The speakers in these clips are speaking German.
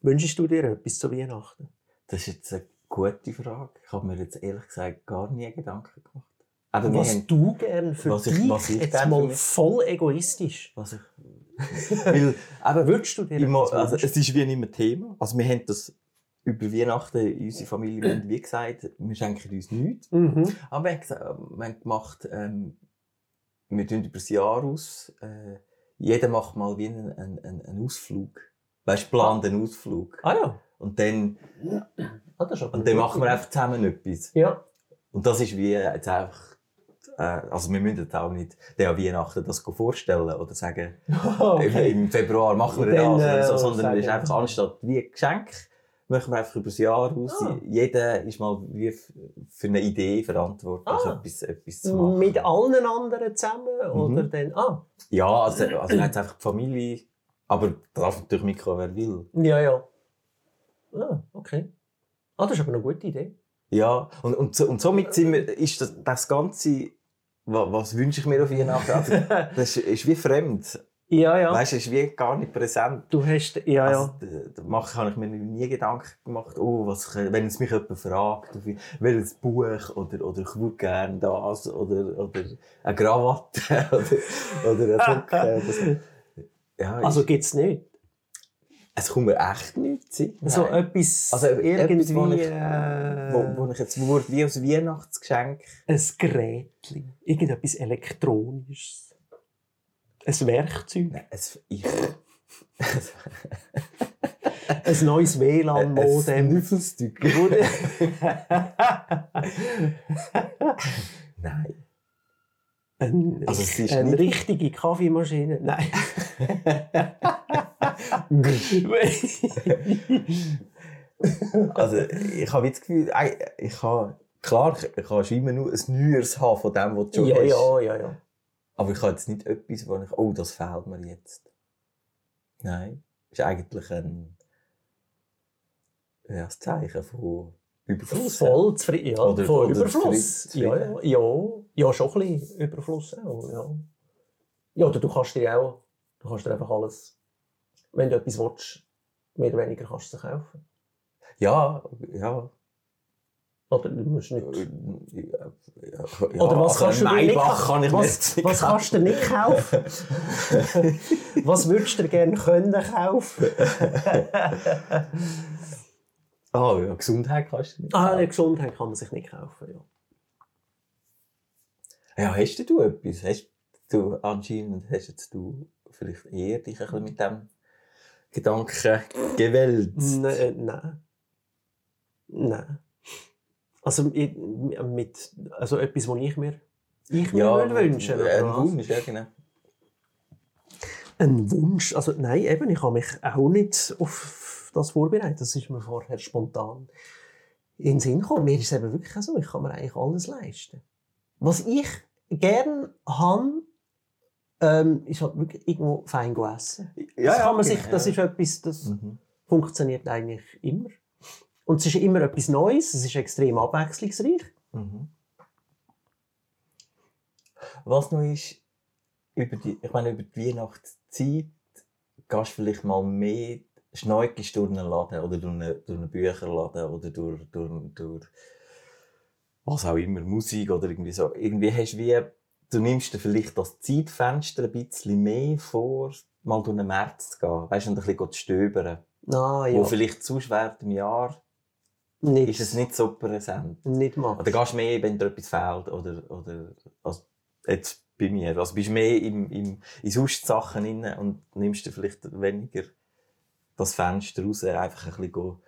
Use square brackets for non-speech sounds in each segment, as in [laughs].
Wünschst du dir etwas zu Weihnachten? Das ist jetzt eine gute Frage. Ich habe mir jetzt ehrlich gesagt gar nie Gedanken gemacht. Aber was haben- du gern für was ich- dich, was ich jetzt mal voll egoistisch. was ich, [laughs] weil, eben, Würdest du dir immer, etwas also, es ist wie nicht mehr Thema. Also wir haben das über Weihnachten, in unserer Familie, wie gesagt, wir schenken uns nichts. Mhm. Aber wir haben, gesagt, wir haben gemacht, ähm, wir tun über das Jahr aus, äh, jeder macht mal wie einen, einen einen Ausflug. Weißt du, plant einen Ausflug. Ah ja. Und dann, Ah, und dann machen wir einfach zusammen etwas. Ja. Und das ist wie jetzt einfach, äh, also wir müssen auch nicht der Weihnachten das vorstellen oder sagen, [laughs] okay. im Februar machen wir Dann, das oder äh, so, sondern es ist einfach anstatt wie ein Geschenk, machen wir einfach über das Jahr aus. Ah. Jeder ist mal wie für eine Idee verantwortlich, Ah. etwas, etwas zu machen. Mit allen anderen zusammen? Mhm. Oder dann, ah, Ja, also, also jetzt einfach die Familie, aber darf natürlich mitkommen, wer will. ja, ja. Ah, okay. Ah, das ist aber eine gute Idee. Ja, und, und, und somit sind wir, ist das, das Ganze, was, was wünsche ich mir auf Weihnachten? [laughs] Also, das ist, ist wie fremd. Ja, ja. Weißt du, es ist wie gar nicht präsent. du hast, ja, Also, ja. da, habe ich mir nie Gedanken gemacht, oh, was, wenn es mich jemand fragt, welches Buch oder, oder ich würde gerne das oder, oder eine Krawatte [laughs] oder, oder ein Socken. Ja, Also ist, gibt's nicht. es kommt mir echt nichts in. So Nein. etwas, Also, etwas, irgendwie, wo ich- äh, wo, wo ich jetzt würde, wie als Weihnachtsgeschenk. ein Gerätchen, irgendetwas Elektronisches, ein Werkzeug, Nein, es, ich, [laughs] ein neues WLAN-Modem. Ein Schnüffelstück. Wurde- [laughs] [laughs] Nein. Ein, Also es ist eine richtige Kaffeemaschine. Nein. [laughs] Also, ich habe jetzt das Gefühl, ich kann, klar, ich kann schon immer nur ein Neues haben von dem, was du schon ja, hast. ja, ja, ja. Aber ich habe jetzt nicht etwas, wo ich, oh, das fehlt mir jetzt. Nein. Das ist eigentlich ein, ja, ein Zeichen von Überfluss. Voll zufrieden. Ja, Oder- von oder Überfluss. Ja, ja, ja, ja, schon ein bisschen Überfluss auch. Ja. ja, oder du kannst dir auch, du kannst dir einfach alles, wenn du etwas willst, mehr oder weniger kannst du es kaufen. Ja, ja. Oder du musst nicht. Ja, ja, Oder was also kannst du nicht Maybach kann was, nicht was kannst du nicht kaufen? [laughs] was würdest du gerne können kaufen? [laughs] Ah, ja, Gesundheit kannst du nicht. ah, eine Gesundheit kann man sich nicht kaufen. Ja. Ja, hast du etwas? Hast du anscheinend hast jetzt du vielleicht eher dich ein bisschen mit dem Gedanken gewälzt? Nein, nein. Nein. Also, ich, mit, also etwas, was ich mir, ich mir würde wünschen Ein was? Wunsch, ja genau. Ein Wunsch? Also nein, eben, ich habe mich auch nicht auf das vorbereitet. Das ist mir vorher spontan in den Sinn gekommen. Mir ist es eben wirklich so, ich kann mir eigentlich alles leisten. Was ich gerne habe, ähm, ist halt wirklich irgendwo fein essen. Ja, das, kann man genau, sich, das ist etwas, das Mhm. funktioniert eigentlich immer. Und es ist immer etwas Neues, es ist extrem abwechslungsreich. Mhm. Was noch ist, über die, ich meine, über die Weihnachtszeit gehst du vielleicht mal mehr schneugst durch einen Laden oder durch einen, durch einen Bücherladen oder durch, durch, durch was auch immer, Musik oder irgendwie so. Irgendwie hast du wie, du nimmst dir vielleicht das Zeitfenster ein bisschen mehr vor, mal durch einen März zu gehen, weißt du, und ein bisschen zu stöbern. Ah, ja. Wo vielleicht zu schwer im Jahr nicht, ist es nicht so präsent. nicht machen. Oder gehst du mehr, wenn dir etwas fehlt? Oder, oder, also, jetzt bei mir. Also bist du mehr im, im, in sonst Sachen drin und nimmst dir vielleicht weniger das Fenster raus, einfach ein bisschen go,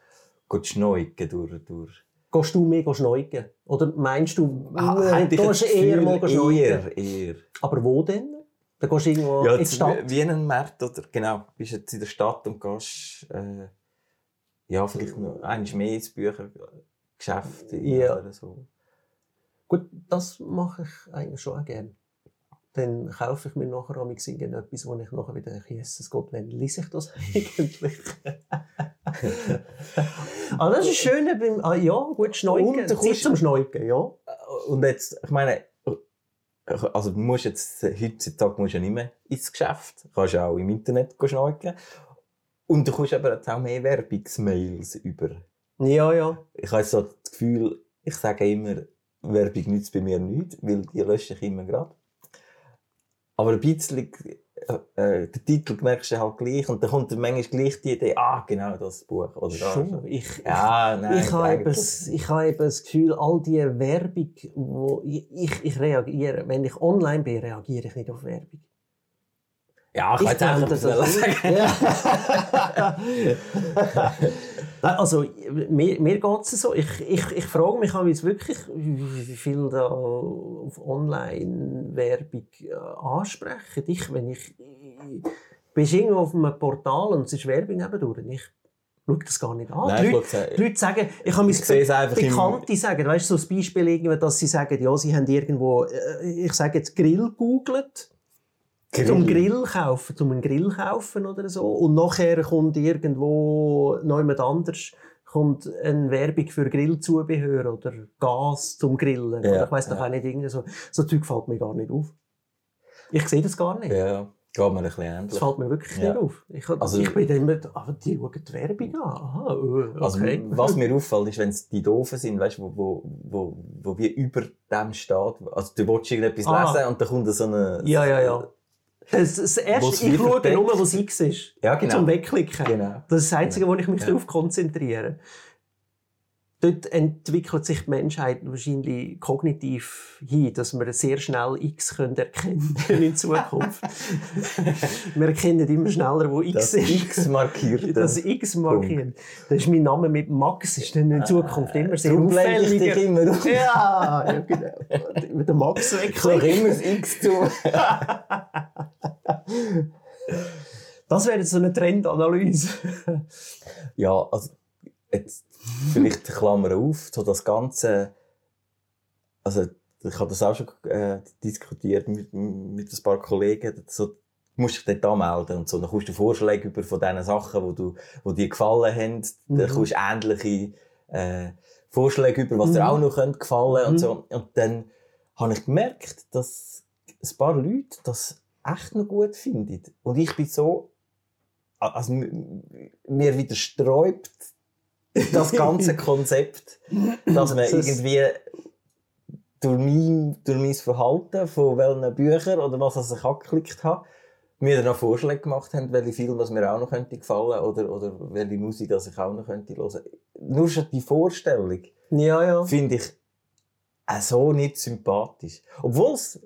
schneugen durch, durch. Gehst du mehr schneugen? Oder meinst du, Ah, äh, ich gehst du eher mal schneugen? Eher, eher. Aber wo denn? Dann gehst du irgendwo Ja, in die Stadt. wie wie in einem Markt, oder? Genau. Bist jetzt in der Stadt und gehst, äh, ja, vielleicht noch eins mehr ins Büchergeschäft Ja. oder so. Gut, das mache ich eigentlich schon auch gerne. Dann kaufe ich mir nachher am irgendetwas, wo ich nachher wieder, Jesus Gott, wann lese ich das [laughs] eigentlich? ah, das ist schön, beim, ah, ja, gut, Schneugen. Und du Zeit kommst- zum Schneugen, ja. Und jetzt, ich meine, also du musst jetzt, heutzutage musst du ja nicht mehr ins Geschäft. Du kannst ja auch im Internet schneugen. Und du kommst aber jetzt auch mehr Werbungsmails über. Ja, ja. Ich habe so das Gefühl, ich sage immer, Werbung nützt bei mir nichts, weil die lösche ich immer gerade. Aber ein bisschen, äh, äh, den Titel merkst du halt gleich und dann kommt dann manchmal gleich die Idee, ah, genau das Buch. Oder das. Schon. Ich, Ja, nein. ich, habe eben, ich habe eben das Gefühl, all die Werbung, wo ich, ich, ich reagiere, wenn ich online bin, reagiere ich nicht auf Werbung. Ja, ich Ich blende einfach das sagen. Ja. [laughs] Nein, also, mir, mir geht es so. Ich, ich, ich frage mich jetzt wirklich, wie viel da auf Online-Werbung äh, ansprechen. Ich, wenn ich, ich irgendwo auf einem Portal und es ist Werbung nebendurch, ich schaue das gar nicht an. Nein, die, ich Leute, es- die Leute sagen, ich habe Ich es einfach im- Bekannte sagen, weißt du, so ein Beispiel, irgendwie, dass sie sagen, ja, sie haben irgendwo, äh, ich sage jetzt Grill googelt zum Grill kaufen, zum einen Grill kaufen oder so. Und nachher kommt irgendwo jemand anders kommt eine Werbung für Grillzubehör oder Gas zum Grillen. Ja, ich weiss doch ja. auch nicht, irgendwie so. So Zeug fällt mir gar nicht auf. Ich sehe das gar nicht. Ja, geht mir ein bisschen Das ähnlich. fällt mir wirklich Ja. nicht auf. Ich, Also- ich bin immer, ah, die schauen die Werbung an. Aha, äh, Also, okay. was [laughs] mir auffällt, ist, wenn es die Doofen sind, weißt, wo, wo, wo, wo wie über dem steht. Also, du willst irgendetwas Ah. lesen und dann kommt so eine. Ja, ja, ja. Das, das erste, ich schaue nur, was X ist. Ja, genau. Zum Wegklicken. Genau. Das ist das Einzige, wo ich mich Ja. darauf konzentriere. Dort entwickelt sich die Menschheit wahrscheinlich kognitiv hin, dass wir sehr schnell X können erkennen [laughs] in Zukunft. [laughs] wir erkennen immer schneller, wo X Das ist. X markiert. Das X markieren. Das ist mein Name mit Max, ist dann in Zukunft immer sehr ich auffälliger. immer. Ja, ja, genau. Mit dem Max Ich schaue wegklicken. immer das X zu. Das wäre jetzt so eine Trendanalyse. Ja, also, jetzt, vielleicht Klammer auf, so das Ganze, also, ich habe das auch schon äh, diskutiert mit, mit ein paar Kollegen, so, musst dich dort anmelden und so, dann kommst du Vorschläge über von diesen Sachen, die du, die dir gefallen haben, dann Mhm. kommst du ähnliche, äh, Vorschläge über, was dir Mhm. auch noch könnte gefallen Mhm. und so. Und dann habe ich gemerkt, dass ein paar Leute das echt noch gut finden. Und ich bin so, also mir wieder sträubt das ganze Konzept, dass man [laughs] irgendwie durch mein, durch mein Verhalten von welchen Büchern oder was ich angeklickt habe, mir dann auch Vorschläge gemacht haben, welche Filme mir auch noch könnte gefallen oder, oder welche Musik ich auch noch könnte hören. Nur schon die Vorstellung Ja, ja. finde ich auch so nicht sympathisch. Obwohl es,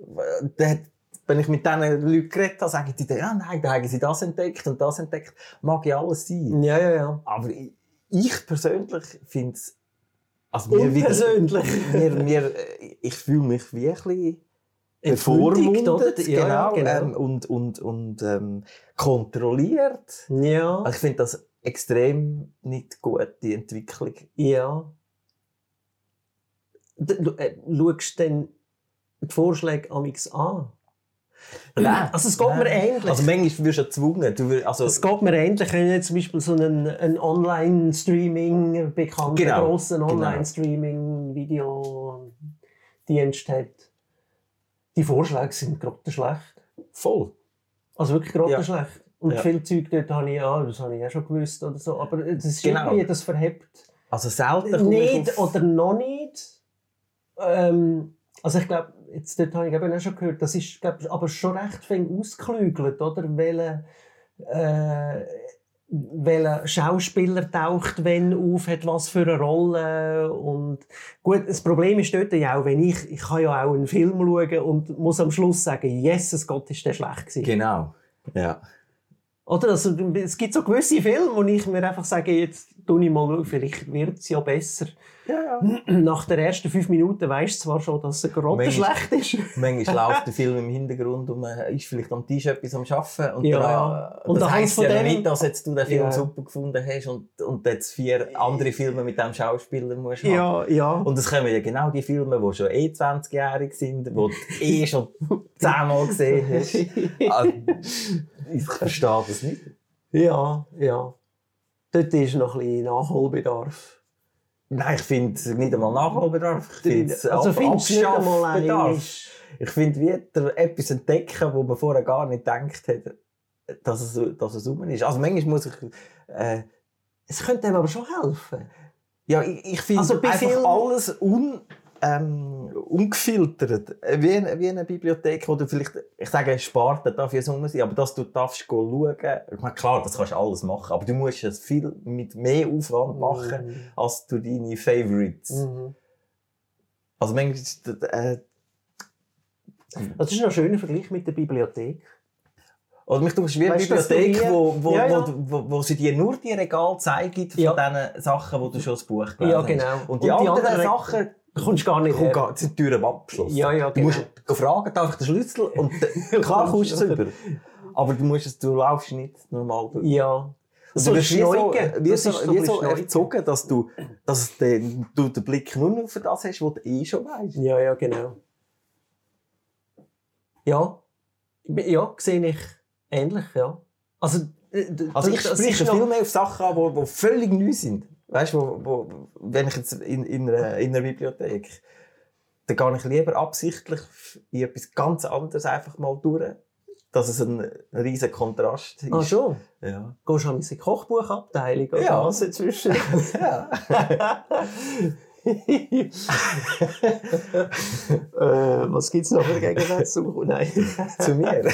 äh, wenn ich mit diesen Leuten geredet habe, sagen die, ja, nein, da haben sie das entdeckt und das entdeckt. Mag ja alles sein. Ja, ja, ja. Aber ich, ich persönlich finde es, also mir Unpersönlich. mir, mir, äh, ich fühle mich wie ein bisschen bevormundet, Ja, genau. Ähm, und, und, und ähm, kontrolliert. Ja, Also ich finde das extrem nicht gut, die Entwicklung. ja. Du äh, schaust dann die Vorschläge amix an. Nein. Also es geht mir Nein. ähnlich. Also manchmal wirst du ja gezwungen. Du wirst, also, es geht mir ähnlich, wenn jetzt zum Beispiel so einen, einen Online-Streaming, bekannten Genau, grossen genau. Online-Streaming-Videodienst hat. Die Vorschläge sind gerade schlecht. voll. Also wirklich gerade Ja. schlecht. Und Ja. viel Zeug dort habe ich, ja, das habe ich ja schon gewusst oder so. Aber das ist Genau. irgendwie, das verhebt. Also selten Nicht oder noch nicht. Ähm, also ich glaube, jetzt dort habe ich eben auch schon gehört, das ist glaub, aber schon recht viel ausgeklügelt, oder? Welcher äh, welcher Schauspieler taucht wenn auf, hat was für eine Rolle und gut, das Problem ist dort ja auch, wenn ich, ich kann ja auch einen Film schauen und muss am Schluss sagen, Jesus Gott, ist der schlecht gewesen. Genau. Ja. Oder? Also, es gibt so gewisse Filme, wo ich mir einfach sage, jetzt tue ich mal vielleicht wird es ja besser. Ja, ja. Nach den ersten fünf Minuten weisst du zwar schon, dass es gerade schlecht ist. Manchmal [laughs] läuft der Film im Hintergrund und man ist vielleicht am Tisch etwas am Arbeiten. Und Ja, dann, ja. Und das heisst von ja dem- nicht, dass jetzt du den Film Ja. super gefunden hast und, und jetzt vier andere Filme mit dem Schauspieler musst haben. Ja, ja. Und es kommen ja genau die Filme, die schon eh 20-jährig sind, die du [laughs] eh schon zehnmal gesehen hast. Also, [laughs] ich verstehe das nicht. ja, ja. Dort ist noch ein bisschen Nachholbedarf. Nein, ich finde nicht einmal Nachholbedarf. Ich finde es also Abschaffbedarf. Ich finde, wieder etwas entdecken, wo man vorher gar nicht gedacht hat, dass es, dass es rum ist. Also manchmal muss ich Äh, Es könnte dem aber schon helfen. ja, ich, ich finde Also einfach alles un, ähm, ungefiltert. Äh, Wie, eine- wie eine Bibliothek, wo du vielleicht, ich sage, Sparte darf ja so sein, aber dass du darfst schauen, ich meine, klar, das kannst du alles machen, aber du musst es viel mit mehr Aufwand machen, als du deine Favorites. Mhm. Also manchmal, äh, Das ist ein schöner Vergleich mit der Bibliothek. Oder mich tust wie eine Bibliothek, wo, wo, Ja, ja. Wo, wo, sie dir nur die Regale zeigen von Ja. diesen Sachen, die du schon das Buch gelesen Ja, hast. genau. Und die anderen Sachen Du kommst gar nicht kommen her. gar, Türen abgeschlossen. Ja, ja, Du genau. musst gehen fragen, darf ich den Schlüssel? Und [laughs] klar kommst du über. Aber du, musst es, du laufst nicht normal durch. Ja. Also du so, Schneugen. wie Das so, ist wie so erzogen, dass du, dass den, du den Blick nur noch für das hast, was du eh schon weißt. Ja, ja, genau. Ja. Ja, sehe ich ähnlich, ja. Also, äh, Also ich spreche viel mehr auf Sachen an, die, die völlig neu sind. Weißt du, wenn ich jetzt in, in, einer, in einer Bibliothek, dann gehe ich lieber absichtlich in etwas ganz anderes einfach mal durch, dass es ein, riesen Kontrast ist. Ah, schon? Ja. Gehst du an meine Kochbuchabteilung oder Ja. was inzwischen? [laughs] ja. [laughs] [laughs] äh, was gibt es noch für Gegensätze? [laughs] Nein. Zu mir. [laughs]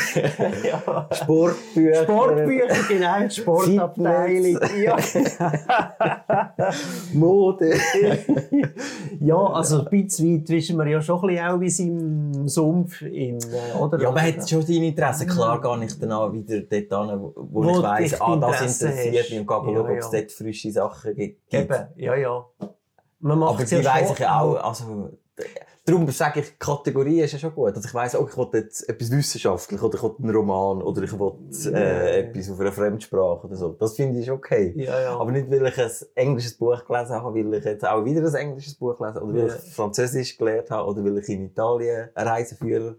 ja. Sportbücher. Sportbücher, genau, die Sportabteilung. Ja. Mode. ja, also ein bisschen weit wischen wir ja schon ein bisschen auch wie im Sumpf. In, äh, oder? Ja, man hat schon deine Interessen. Klar gehe ich dann auch wieder dort hin, wo, wo, ich weiss, ah, das interessiert mich und gehe Ja, schauen, ob es dort frische Sachen gibt. Eben, ja, ja. Man macht Aber die ja weiss ich ja auch, also, darum sage ich, Kategorie ist ja schon gut. Also ich weiss, okay, ich will jetzt etwas wissenschaftlich, oder ich will einen Roman, oder ich will, äh, etwas auf einer Fremdsprache oder so. Das finde ich okay. Ja, ja. Aber nicht, weil ich ein englisches Buch gelesen habe, weil ich jetzt auch wieder ein englisches Buch habe, oder weil Ja. ich Französisch gelernt habe, oder weil ich in Italien einen Reiseführer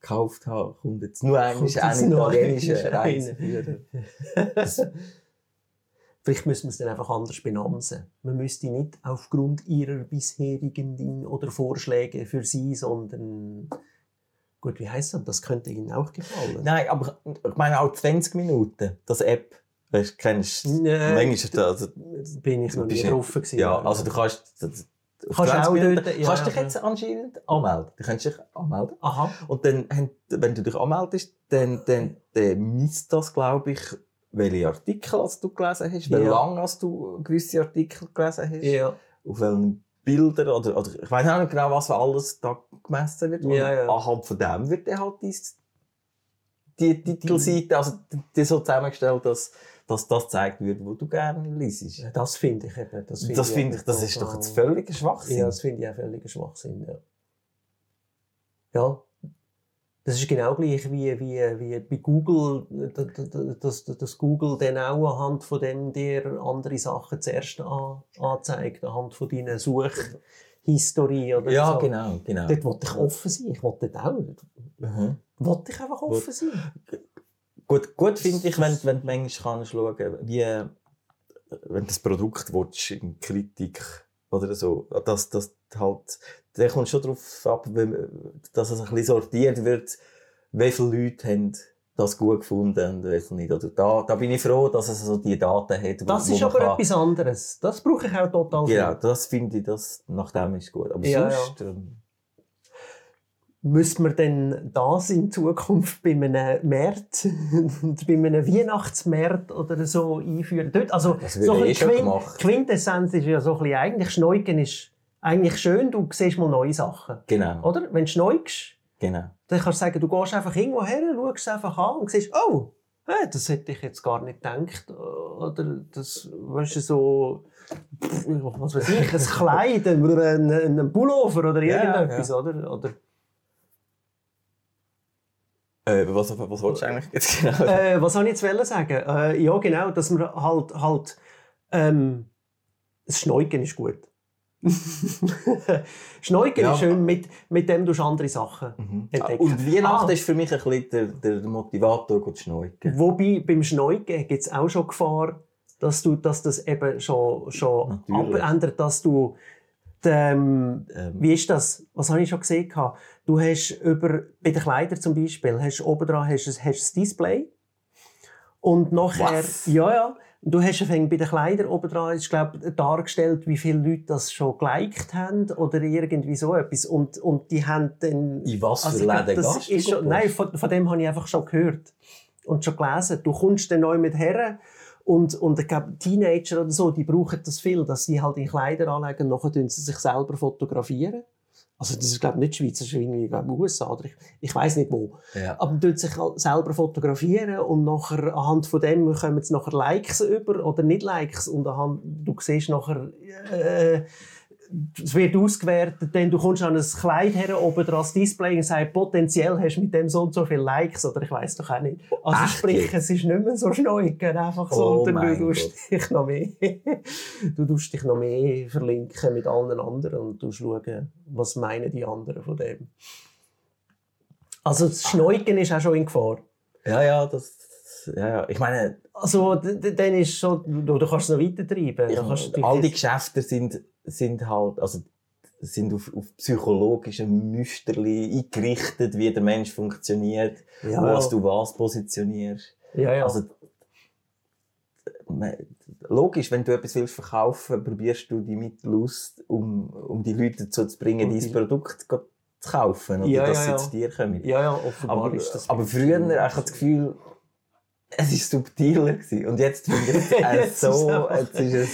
gekauft habe, kommt jetzt nur ein nur italienischer Englisch Reiseführer. [laughs] Vielleicht müssen wir es dann einfach anders benamsen. Man müsste nicht aufgrund ihrer bisherigen Dinge oder Vorschläge für sie, sondern gut, wie heißt das? Das könnte ihnen auch gefallen. Nein, aber ich meine auch 20 Minuten, das App, weißt du, kennst du? Äh, Manchmal ist das, also, bin ich noch nie du- drauf gewesen. ja, also du kannst, Kannst 20 auch dort, ja, kannst dich ja. jetzt anscheinend anmelden. Du kannst dich anmelden. Aha. Und dann, wenn du dich anmeldest, dann, dann, dann misst das, glaube ich, welche Artikel als du gelesen hast, wie Ja. lange als du gewisse Artikel gelesen hast, Ja. auf welchen Bildern, oder, oder ich weiß auch nicht genau, was für alles da gemessen wird. Ja, ja. anhand von dem wird dann halt dies, die Titelseite, also die, die so zusammengestellt, dass, dass das gezeigt wird, wo du gerne liest. Ja, Das finde ich eben. Das finde Das ich, eben ich, das ist doch jetzt völliger Schwachsinn. Ja, das finde ich auch völliger Schwachsinn. Ja. ja. Das ist genau gleich wie, wie, wie bei Google, dass, dass Google dann auch anhand von dem dir andere Sachen zuerst an, anzeigt, anhand von deiner Suchhistorie oder ja, so. genau, genau. Dort wollte ich offen sein. Ich wollte dort auch. Mhm. Wollte ich einfach offen sein. Gut, gut finde ich, wenn, wenn du manchmal kannst schauen wie, wenn das Produkt willst, in Kritik oder so, dass, dass halt, der kommt schon darauf ab, dass es ein bisschen sortiert wird, wie viele Leute haben das gut gefunden und wie viele nicht. Oder da, da bin ich froh, dass es so die Daten hat. wo- Das ist aber kann- etwas anderes. Das brauche ich auch total viel. Genau, das finde ich, das, nach dem ist gut. Aber Ja, sonst, ähm, Müssen wir denn das in Zukunft bei einem März [laughs] bei einem Weihnachtsmärz oder so einführen? Dort, also, Das so ein eh bisschen schon Quin- gemacht. Quintessenz ist ja so ein bisschen, eigentlich Schneugen ist eigentlich schön, du siehst mal neue Sachen. genau, Oder? Wenn du schneugst, genau. dann kannst du sagen, du gehst einfach irgendwo her, schaust einfach an und siehst, oh, hey, das hätte ich jetzt gar nicht gedacht. Oder das, weißt du, so, was weiß ich, ein Kleid oder ein, ein Pullover oder Ja, ja, irgendetwas, oder? oder Äh, was, was wolltest du eigentlich [laughs] jetzt genau? äh, was soll ich jetzt sagen? Äh, ja, genau, dass man halt, halt ähm, das Schneugen ist gut. [laughs] Schneugen Ja. ist schön, mit, mit dem du andere Sachen Mhm. entdecken. Und Weihnachten Ah. ist für mich ein bisschen der, der Motivator, gut zu schneuken. Wobei beim Schneugen gibt es auch schon Gefahr, dass, du, dass das eben schon, schon Natürlich. abändert, dass du ähm, Ähm, wie ist das? Was habe ich schon gesehen? Du hast über, bei den Kleidern zum Beispiel, hast oben dran hast, du- hast das Display. Und nachher, Was? ja, ja, Du hast bei den Kleidern oben dran, ist, glaub, dargestellt, wie viele Leute das schon geliked haben oder irgendwie so etwas. Und, und die haben dann... In was für Also, Läden das ist schon, Nein, von, von dem habe ich einfach schon gehört und schon gelesen. Du kommst dann neu mit her und, und ich glaube, Teenager oder so, die brauchen das viel, dass sie halt in Kleider anlegen und nachher sie sich selber fotografieren. Also das ist glaube ich nicht Schweiz, das ist irgendwie USA oder ich, ich weiß nicht wo. Ja. Aber man tut sich halt selber fotografieren und nachher anhand von dem kommen jetzt nachher Likes über oder nicht Likes und anhand, du siehst nachher äh, es wird ausgewertet, denn du kommst an ein Kleid her, oben dran das Display und sagst, potenziell hast du mit dem so und so viele Likes, oder ich weiß doch auch nicht. Also Echt sprich, es ist nicht mehr so schneugen, einfach so, Oh mein du tust Gott. dich noch mehr, [laughs] du tust dich noch mehr verlinken mit allen anderen und du schauen, was meinen die anderen von dem. Also das Schneugen ist auch schon in Gefahr. ja, ja, das, ja, ja. Ich meine, Also, dann ist schon, du, du kannst es noch weiter treiben. ich, all die Geschäfte sind, sind halt, also, sind auf, auf psychologische Müsterli eingerichtet, wie der Mensch funktioniert, ja, was du was positionierst. ja, ja. Also, logisch, wenn du etwas willst verkaufen, probierst du die Mittel aus, um, um die Leute dazu zu bringen, dein Produkt zu kaufen oder Ja, dass ja, sie zu dir kommen. ja, ja, offenbar Aber, ist das. aber früher ich hatte das Gefühl, es war subtiler. Gewesen. Und jetzt finde ich es [laughs] so, jetzt ist es,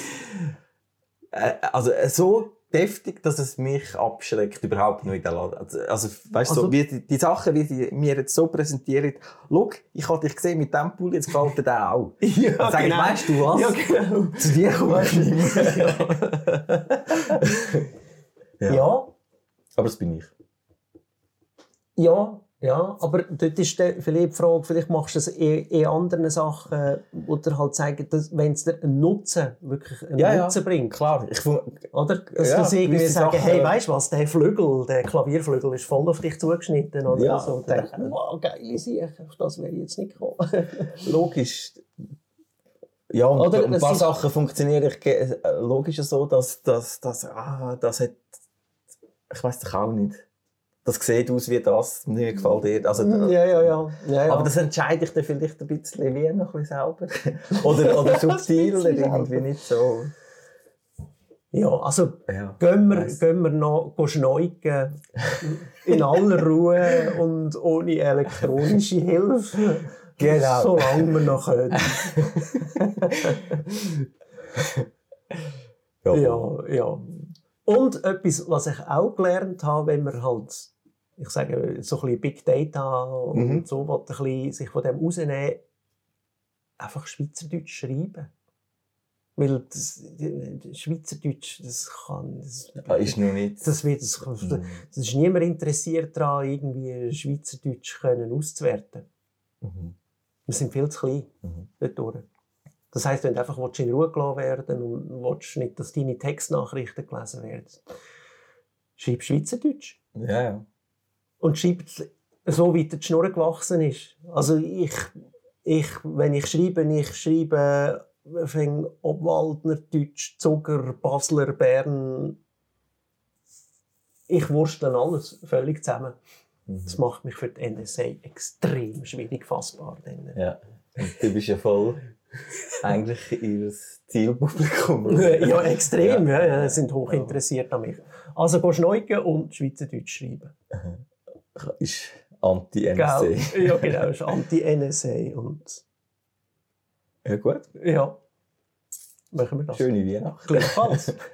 äh, also äh, so deftig, dass es mich abschreckt, überhaupt nicht in den Laden. Also, also weißt du, Also- so, wie die, die Sachen, wie sie mir jetzt so präsentieren, schau, ich habe dich gesehen mit dem Pulli, jetzt gefällt dir der auch. [laughs] ja, Dann sag ich, weißt du was? Ja, genau. Zu dir komme ich nicht mehr. [laughs] Ja. ja, Aber das bin ich. ja, ja, aber dort ist vielleicht die Frage, vielleicht machst du es in, in anderen Sachen, oder halt zeigen, dass, wenn es dir einen Nutzen, wirklich einen Ja, ja. Nutzen bringt. Klar, ich Oder? Dass Ja, du irgendwie gewisse sagen, Sachen- hey, weißt du was, der Flügel, der Klavierflügel ist voll auf dich zugeschnitten. Oder Ja, so. Und dann denkst du, wow, geile Sache, auf das wäre ich jetzt nicht gekommen. [laughs] logisch. Ja, und, Oder und ein paar Sachen funktionieren äh, logisch so, dass, dass, dass ah, das hat, ich weiß doch auch nicht. Das sieht aus wie das, mir gefällt dir. Also, ja, ja, ja. ja, ja. Aber das entscheide ich dann vielleicht ein bisschen wie noch ein bisschen selber. [laughs] oder, [laughs] oder bisschen selber. irgendwie nicht so. ja, also Ja. gehen wir, Weiss. gehen wir noch schneugen. In aller Ruhe und ohne elektronische Hilfe. Genau. Solange wir noch können. [laughs] Ja. Ja. Und etwas, was ich auch gelernt habe, wenn man halt, ich sage, so ein bisschen Big Data und Mhm. so, will, ein bisschen sich von dem rausnehmen, einfach Schweizerdeutsch schreiben. Weil das, das Schweizerdeutsch, das kann, das, Ah, Ist noch nicht. das wird, das, Mhm. das ist niemand interessiert daran, irgendwie Schweizerdeutsch können auszuwerten. Mhm. Wir sind viel zu klein Mhm. dort. Das heisst, wenn du einfach willst, in Ruhe gelassen werden und willst nicht, dass deine Textnachrichten gelesen werden, schreib Schweizerdeutsch. Ja, ja. Und schreib so, wie die Schnur gewachsen ist. Also ich, ich, wenn ich schreibe, ich schreibe fäng Obwaldner, Deutsch, Zucker, Basler, Bern. Ich wurstle alles völlig zusammen. Mhm. Das macht mich für die NSA extrem schwierig fassbar. Denn, ja. Und du bist ja voll [laughs] eigentlich ihr Zielpublikum. ja, extrem. Ja. Ja, Sie sind hoch Ja. interessiert an mich. Also geh schneugen und Schweizerdeutsch schreiben. Ist anti-NSC. Gell? Ja, genau. Ist Anti-NSA. Und Ja, gut. ja, machen wir das. Schöne Weihnachten. Gleichfalls. [laughs]